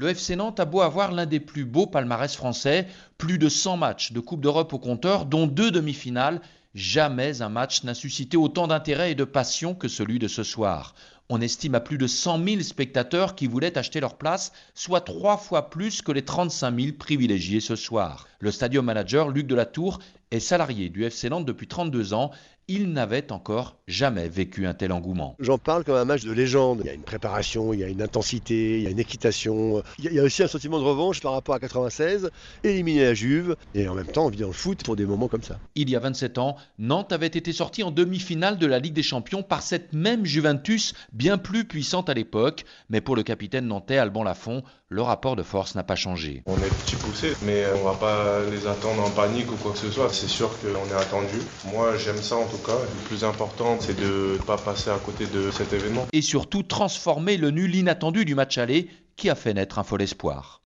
Le FC Nantes a beau avoir l'un des plus beaux palmarès français, plus de 100 matchs de Coupe d'Europe au compteur, dont deux demi-finales, jamais un match n'a suscité autant d'intérêt et de passion que celui de ce soir. On estime à plus de 100 000 spectateurs qui voulaient acheter leur place, soit trois fois plus que les 35 000 privilégiés ce soir. Le stadium manager Luc Delatour est salarié du FC Nantes depuis 32 ans. Il n'avait encore jamais vécu un tel engouement. J'en parle comme un match de légende. Il y a une préparation, il y a une intensité, il y a une équitation. Il y a aussi un sentiment de revanche par rapport à 96, éliminer la Juve et en même temps on vit dans le foot pour des moments comme ça. Il y a 27 ans, Nantes avait été sorti en demi-finale de la Ligue des Champions par cette même Juventus, bien plus puissante à l'époque. Mais pour le capitaine nantais Alban Lafont, le rapport de force n'a pas changé. On est petit poussé, mais on va pas les attendre en panique ou quoi que ce soit. C'est sûr qu'on est attendu. Moi, j'aime ça en tout cas. Le plus important, c'est de ne pas passer à côté de cet événement. Et surtout transformer le nul inattendu du match aller qui a fait naître un fol espoir.